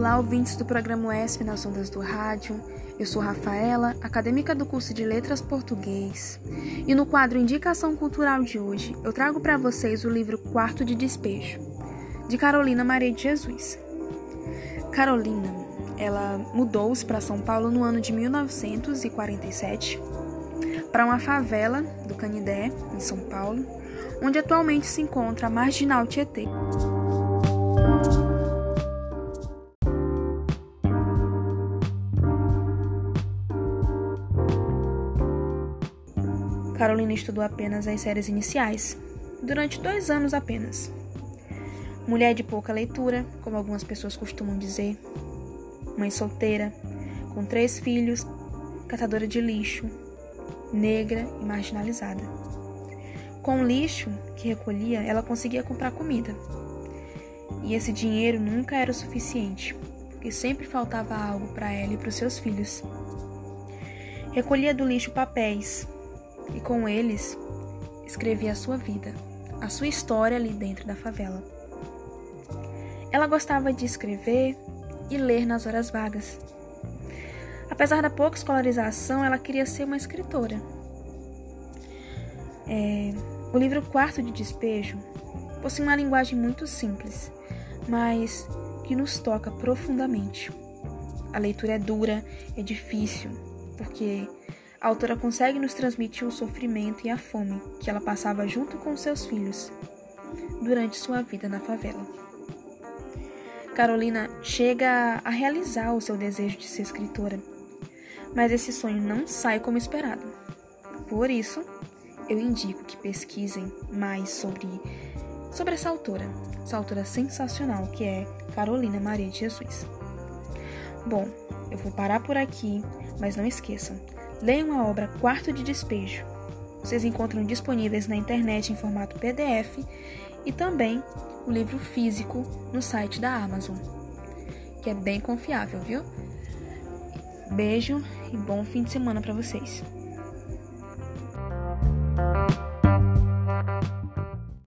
Olá, ouvintes do programa ESP nas ondas do rádio. Eu sou Rafaela, acadêmica do curso de Letras Português. E no quadro Indicação Cultural de hoje, eu trago para vocês o livro Quarto de Despejo, de Carolina Maria de Jesus. Carolina, ela mudou-se para São Paulo no ano de 1947, para uma favela do Canidé, em São Paulo, onde atualmente se encontra a Marginal Tietê. Carolina estudou apenas as séries iniciais, durante dois anos apenas. Mulher de pouca leitura, como algumas pessoas costumam dizer, mãe solteira, com três filhos, catadora de lixo, negra e marginalizada. Com o lixo que recolhia, ela conseguia comprar comida. E esse dinheiro nunca era o suficiente, porque sempre faltava algo para ela e para os seus filhos. Recolhia do lixo papéis, e com eles escrevia a sua vida, a sua história ali dentro da favela. Ela gostava de escrever e ler nas horas vagas. Apesar da pouca escolarização, ela queria ser uma escritora. É, o livro Quarto de Despejo possui uma linguagem muito simples, mas que nos toca profundamente. A leitura é dura, é difícil, porque a autora consegue nos transmitir o sofrimento e a fome que ela passava junto com seus filhos durante sua vida na favela. Carolina chega a realizar o seu desejo de ser escritora, mas esse sonho não sai como esperado. Por isso, eu indico que pesquisem mais sobre, sobre essa autora, essa autora sensacional que é Carolina Maria de Jesus. Bom, eu vou parar por aqui, mas não esqueçam, Leiam a obra Quarto de Despejo. Vocês encontram disponíveis na internet em formato PDF e também o livro físico no site da Amazon, que é bem confiável, viu? Beijo e bom fim de semana para vocês.